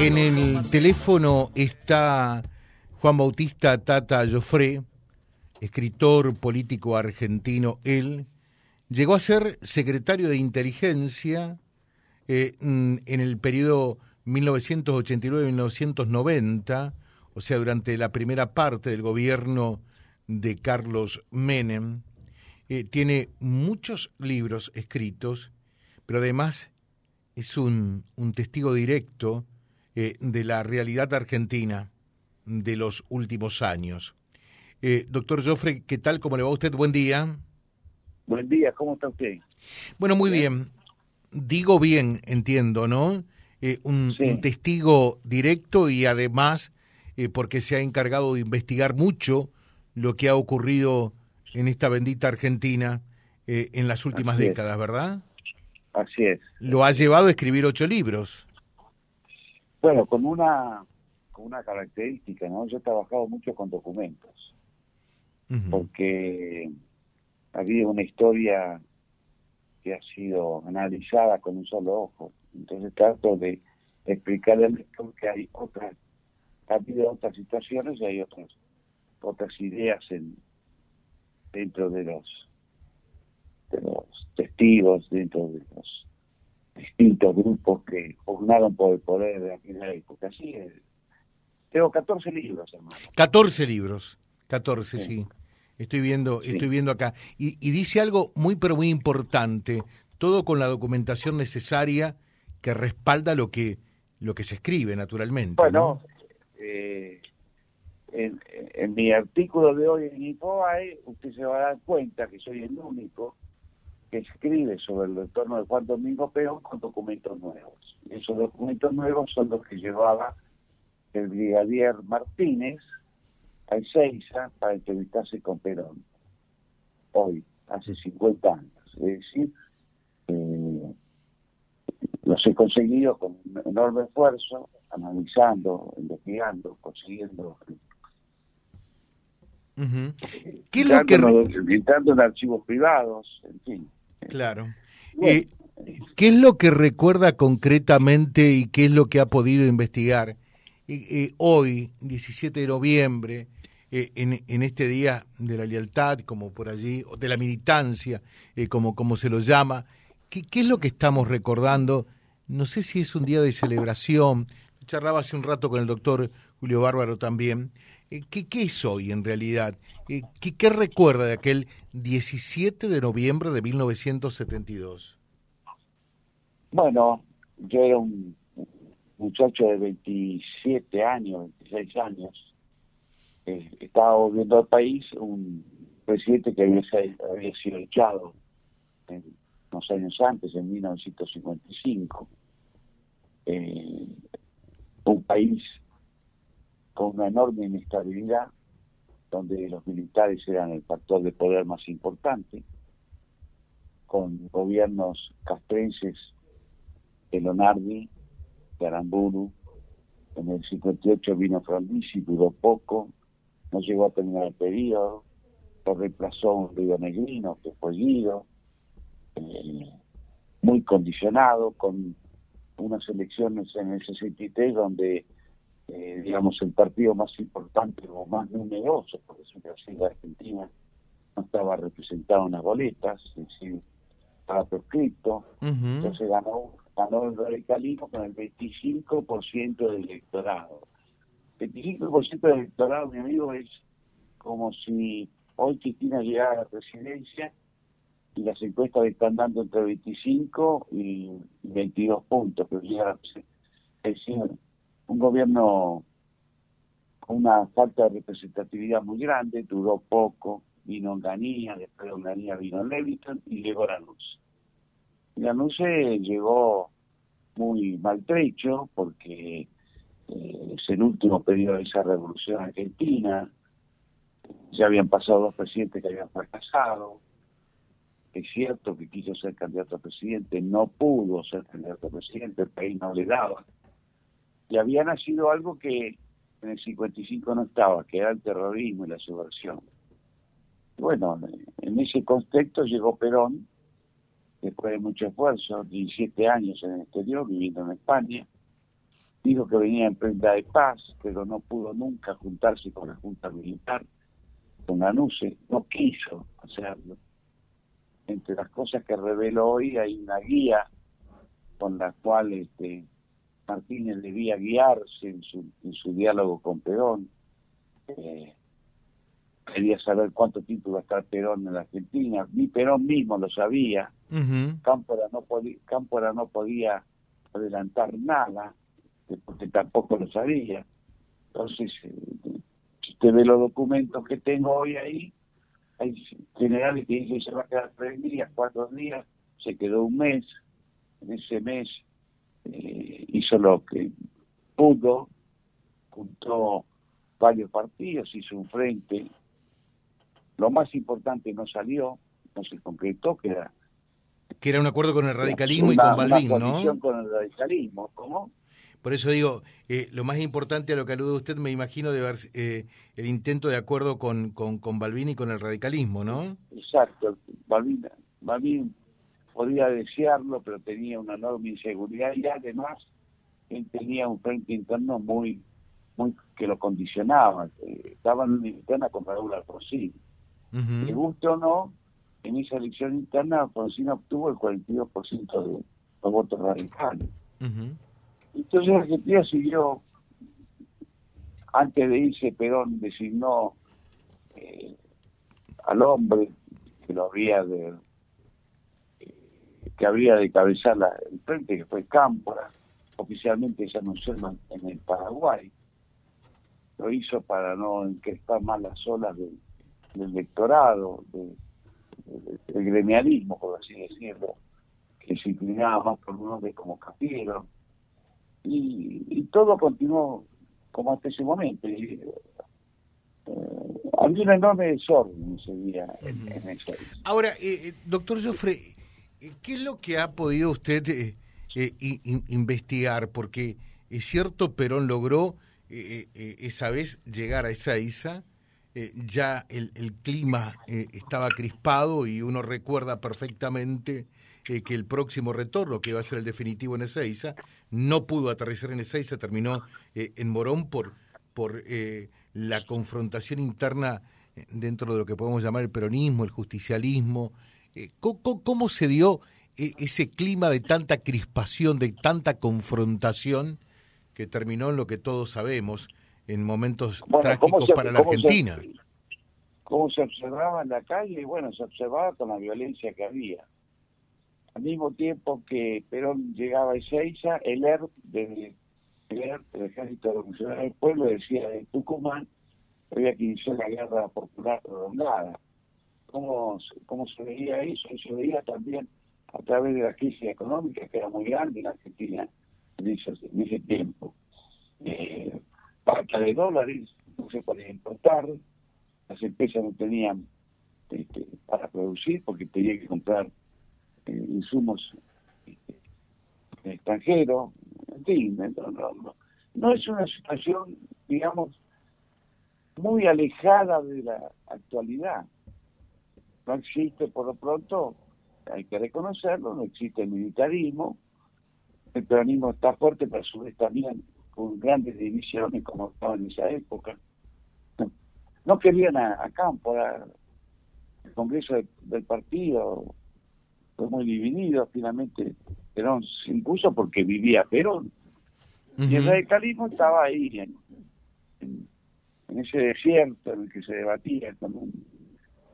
En el teléfono está Juan Bautista Tata Joffre, escritor político argentino. Él llegó a ser secretario de inteligencia eh, mm, en el periodo 1989-1990, o sea, durante la primera parte del gobierno de Carlos Menem. Eh, tiene muchos libros escritos, pero además es un, un testigo directo eh, de la realidad argentina de los últimos años. Eh, doctor Joffre, ¿qué tal? ¿Cómo le va a usted? Buen día. Buen día, ¿cómo está usted? Bueno, muy bien. Digo bien, entiendo, ¿no? Eh, un, testigo directo y además porque se ha encargado de investigar mucho lo que ha ocurrido en esta bendita Argentina en las últimas décadas, ¿verdad? Así es. Lo ha llevado a escribir ocho libros. Bueno, con una, con una característica, ¿no? Yo he trabajado mucho con documentos, porque había una historia que ha sido analizada con un solo ojo. Entonces trato de explicarle al lector que hay otras, ha habido otras situaciones y hay otras, otras ideas en, dentro de los, de los testigos, dentro de los distintos grupos que pugnaron por el poder de aquella época. Así es. Tengo 14 libros, hermano. 14 libros, 14, sí. Estoy viendo, estoy viendo acá. Y, dice algo muy, pero muy importante, todo con la documentación necesaria que respalda lo que, lo que se escribe, naturalmente. Bueno, eh, en, en, mi artículo de hoy en IPOAE, usted se va a dar cuenta que soy el único que escribe sobre el retorno de Juan Domingo Peón con documentos nuevos. Esos documentos nuevos son los que llevaba el brigadier Martínez a Ezeiza para entrevistarse con Perón, hoy, hace 50 años. Es decir, eh, los he conseguido con enorme esfuerzo, analizando, investigando, consiguiendo. ¿Qué es lo que... En archivos privados, en fin. Claro. Eh, ¿Qué es lo que recuerda concretamente y qué es lo que ha podido investigar eh, hoy, 17 de noviembre, eh, en, en, este día de la lealtad, como por allí, o de la militancia, como, como se lo llama? ¿Qué, ¿Qué es lo que estamos recordando? No sé si es un día de celebración. Charlaba hace un rato con el doctor Julio Bárbaro también. ¿Qué, ¿Qué, es hoy en realidad? ¿Qué, ¿Qué recuerda de aquel 17 de noviembre de 1972? Bueno, yo era un muchacho de 27 años, 26 años. Eh, estaba volviendo al país un presidente que había, sido echado unos años antes, en 1955. Eh, un país con una enorme inestabilidad, donde los militares eran el factor de poder más importante, con gobiernos castrenses de Lonardi, de Aramburu, en el 58 vino Frondizi, duró poco, no llegó a terminar el periodo, lo reemplazó un Río Negrino, que fue Guido, eh, muy condicionado, con unas elecciones en el 63 donde eh, digamos, el partido más importante o más numeroso, porque es la Argentina, no estaba representado en las boletas, es decir, estaba proscrito, entonces ganó, ganó el radicalismo con el 25% del electorado. 25% del electorado, mi amigo, es como si hoy Cristina llegara a la presidencia y las encuestas están dando entre 25 y 22 puntos, pero llega a la Es decir, un gobierno con una falta de representatividad muy grande, duró poco, vino Onganía, después de Onganía vino Leviton y llegó Lanús. Lanús llegó muy maltrecho porque eh, es el último periodo de esa revolución argentina, ya habían pasado dos presidentes que habían fracasado, es cierto que quiso ser candidato a presidente, no pudo ser candidato a presidente, el país no le daba y había nacido algo que en el 55 no estaba, que era el terrorismo y la subversión. Bueno, en ese contexto llegó Perón, después de mucho esfuerzo, 17 años en el exterior, viviendo en España, dijo que venía en prenda de paz, pero no pudo nunca juntarse con la Junta Militar, con Anuse, no quiso hacerlo. Entre las cosas que reveló hoy hay una guía con la cual este, Martínez debía guiarse en su, en su diálogo con Perón. Eh, quería saber cuánto tiempo iba a estar Perón en la Argentina. Ni Perón mismo lo sabía. Cámpora, no podía, Cámpora no podía adelantar nada, porque tampoco lo sabía. Entonces, eh, si usted ve los documentos que tengo hoy ahí, hay generales que dicen que se va a quedar tres días, cuatro días, se quedó un mes. En ese mes eh, hizo lo que pudo, juntó varios partidos, hizo un frente. Lo más importante no salió, no se concretó, que era... Que era un acuerdo con el radicalismo y con Balbín, ¿no? con el radicalismo, ¿cómo? Por eso digo, eh, lo más importante a lo que alude usted, me imagino, de ver eh, el intento de acuerdo con, con, con Balbín y con el radicalismo, ¿no? Exacto. Balbín, Balbín podía desearlo, pero tenía una enorme inseguridad y además él tenía un frente interno muy muy que lo condicionaba. Estaba en una interna con Raúl Alfonsín. Uh Le guste o no, en esa elección interna Alfonsín obtuvo el 42% de los votos radicales. Entonces Argentina siguió, antes de irse Perón designó eh, al hombre que lo había de que habría de cabezar el frente, que fue Cámpora, oficialmente se anunció en, el Paraguay. Lo hizo para no encrespar más las olas del, electorado, del gremialismo, por así decirlo, que se inclinaba más por un hombre como Capiero. Y, todo continuó como hasta ese momento. Y, eh, había un enorme desorden ese día en, ese Ahora, eh, eh doctor Joffre, ¿Qué es lo que ha podido usted eh, eh, investigar? Porque es cierto, Perón logró esa vez llegar a esa isla, ya el, clima estaba crispado y uno recuerda perfectamente que el próximo retorno, que iba a ser el definitivo en Ezeiza, no pudo aterrizar en Ezeiza, terminó en Morón por, por la confrontación interna dentro de lo que podemos llamar el peronismo, el justicialismo, eh, ¿Cómo, se dio eh, ese clima de tanta crispación, de tanta confrontación que terminó en lo que todos sabemos, en momentos trágicos para la Argentina? ¿Cómo se observaba en la calle? Bueno, se observaba con la violencia que había. Al mismo tiempo que Perón llegaba a Ezeiza, el ERP, de, el, ERP, el Ejército Revolucionario del Pueblo, decía de Tucumán, había que iniciar la guerra popular prolongada cómo, cómo se veía eso, y se veía también a través de la crisis económica que era muy grande en Argentina en ese, tiempo. Eh, de dólares, no se podía importar, las empresas no tenían este, para producir porque tenían que comprar eh, insumos este, extranjeros, en fin, no, no, no es una situación, digamos, muy alejada de la actualidad no existe por lo pronto, hay que reconocerlo, no existe el militarismo, el peronismo está fuerte, pero a su vez también con grandes divisiones como estaba en esa época. No, querían a, Campo, el Congreso del partido fue muy dividido, finalmente Perón se impuso porque vivía Perón. Y el radicalismo estaba ahí, en, en, ese desierto en el que se debatía un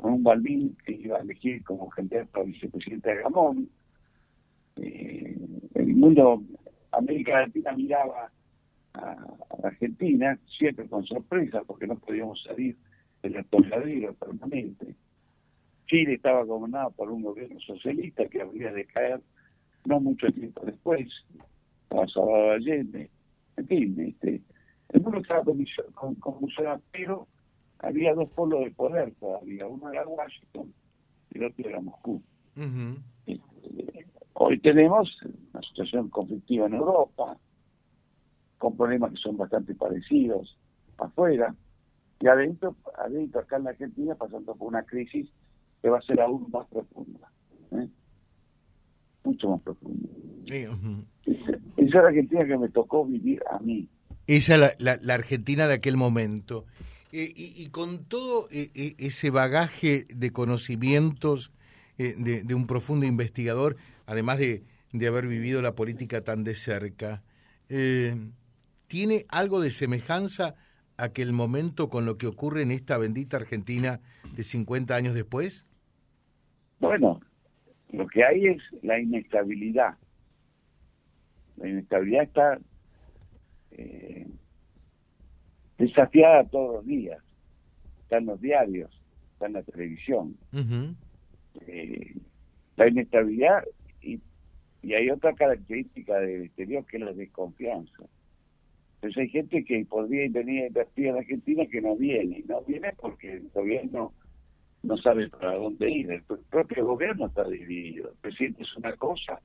con un Balbín que iba a elegir como candidato a vicepresidente de Gamón. Eh, el mundo, América Latina miraba a, Argentina, siempre con sorpresa, porque no podíamos salir del atolladero permanente. Chile estaba gobernado por un gobierno socialista que habría de caer no mucho tiempo después, a Salvador Allende. En fin, este, el mundo estaba convulsionado, pero había dos polos de poder todavía, uno era Washington y el otro era Moscú. Este, hoy tenemos una situación conflictiva en Europa, con problemas que son bastante parecidos afuera, y adentro, adentro acá en la Argentina pasando por una crisis que va a ser aún más profunda. ¿eh? mucho más profundo. Esa es la Argentina que me tocó vivir a mí. Esa es la, la, Argentina de aquel momento. Eh, y, con todo eh, eh, ese bagaje de conocimientos de, un profundo investigador, además de, de, haber vivido la política tan de cerca, ¿tiene algo de semejanza aquel momento con lo que ocurre en esta bendita Argentina de 50 años después? Bueno, lo que hay es la inestabilidad. La inestabilidad está desafiada todos los días. Está en los diarios, está en la televisión. Eh, la inestabilidad y, y hay otra característica del exterior que es la desconfianza. Entonces hay gente que podría venir a invertir en Argentina que no viene. No viene porque el gobierno no sabe para dónde ir. El propio gobierno está dividido. El presidente es una cosa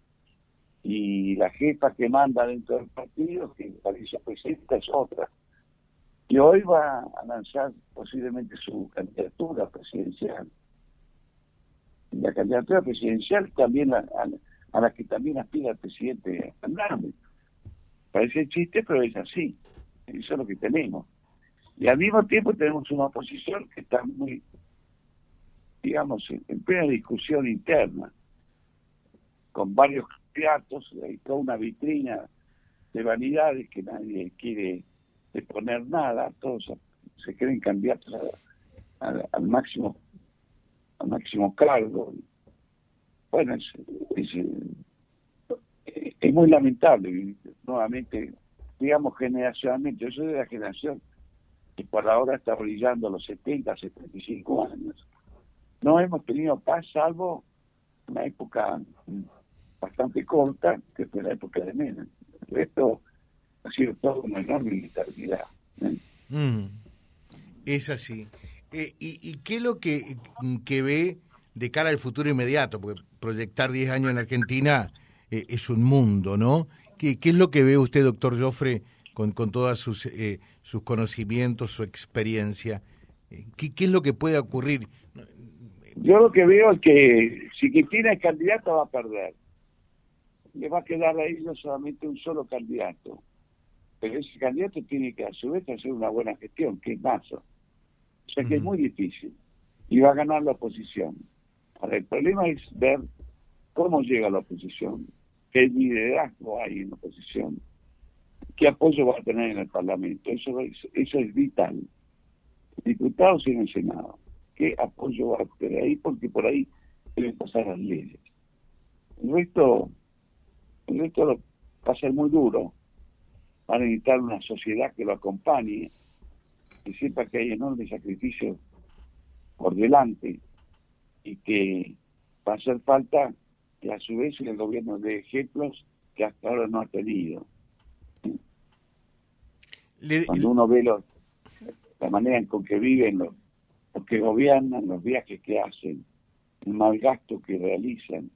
y la jefa que manda dentro del partido, que parece presidenta, es otra. Y hoy va a lanzar posiblemente su candidatura presidencial. La candidatura presidencial también a, la que también aspira el presidente Fernández. Parece chiste, pero es así. Eso es lo que tenemos. Y al mismo tiempo tenemos una oposición que está muy digamos, en plena discusión interna, con varios y toda una vitrina de vanidades que nadie quiere poner nada, todos se creen candidatos al máximo al máximo cargo. Bueno, es, es, muy lamentable, nuevamente, digamos generacionalmente, yo soy de la generación que por ahora está brillando los 70, 75 años no hemos tenido paz salvo una época bastante corta, que fue la época de Menem. El ha sido todo una enorme inestabilidad. ¿eh? Mm. es así. Eh, y, qué es lo que, que ve de cara al futuro inmediato? Porque proyectar 10 años en Argentina eh, es un mundo, ¿no? ¿Qué, ¿Qué, es lo que ve usted, doctor Joffre, con, con todos sus, sus conocimientos, su experiencia? ¿Qué, ¿Qué es lo que puede ocurrir? Yo lo que veo es que si Cristina es candidata va a perder. Le va a quedar a ellos solamente un solo candidato. Pero ese candidato tiene que a su vez hacer una buena gestión, que es Mazo. O sea que es muy difícil. Y va a ganar la oposición. Ahora, el problema es ver cómo llega la oposición, qué liderazgo hay en la oposición, qué apoyo va a tener en el Parlamento. Eso es, eso es vital. Diputados y en el Senado qué apoyo va a tener ahí, porque por ahí deben pasar las leyes. El resto, el resto va a ser muy duro. Va a necesitar una sociedad que lo acompañe, que sepa que hay enormes sacrificios por delante y que va a hacer falta que a su vez el gobierno de ejemplos que hasta ahora no ha tenido. Cuando uno ve la manera en con que viven los, los que gobiernan, los viajes que hacen, el mal gasto que realizan.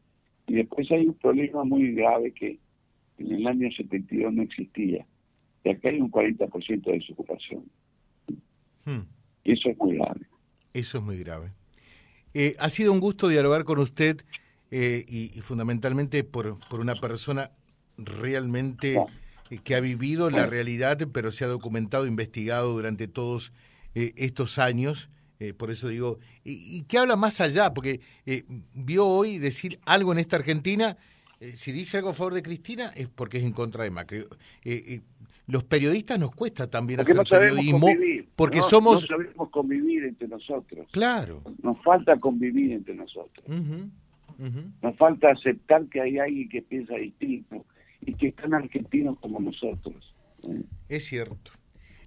Y después hay un problema muy grave que en el año 72 no existía. Y acá hay un 40% de desocupación. Hmm. Y eso es muy grave. Eso es muy grave. Eh, ha sido un gusto dialogar con usted eh, y, fundamentalmente por, por una persona realmente eh, que ha vivido la realidad, pero se ha documentado, investigado durante todos estos años por eso digo, ¿y, qué habla más allá? Porque vio hoy decir algo en esta Argentina, si dice algo a favor de Cristina es porque es en contra de Macri. Los periodistas nos cuesta también hacer periodismo porque somos... No sabemos convivir entre nosotros. Claro. Nos falta convivir entre nosotros. Nos falta aceptar que hay alguien que piensa distinto y que están argentinos como nosotros. Es cierto.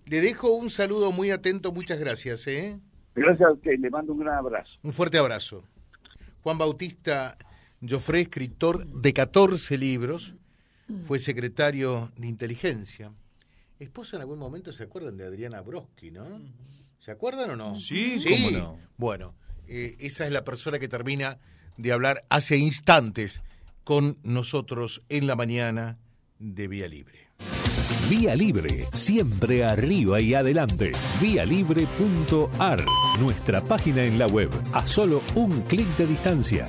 Le dejo un saludo muy atento, muchas gracias. ¿eh? Gracias a usted, le mando un gran abrazo. Un fuerte abrazo. Juan Bautista Joffre, escritor de 14 libros, fue secretario de inteligencia. Esposa en algún momento se acuerdan de Adriana Broski, ¿no? ¿Se acuerdan o no? Sí, ¿Sí? cómo no. Bueno, eh, esa es la persona que termina de hablar hace instantes con nosotros en la mañana de Vía Libre. Vía Libre, siempre arriba y adelante. Vialibre.ar, nuestra página en la web, a solo un clic de distancia.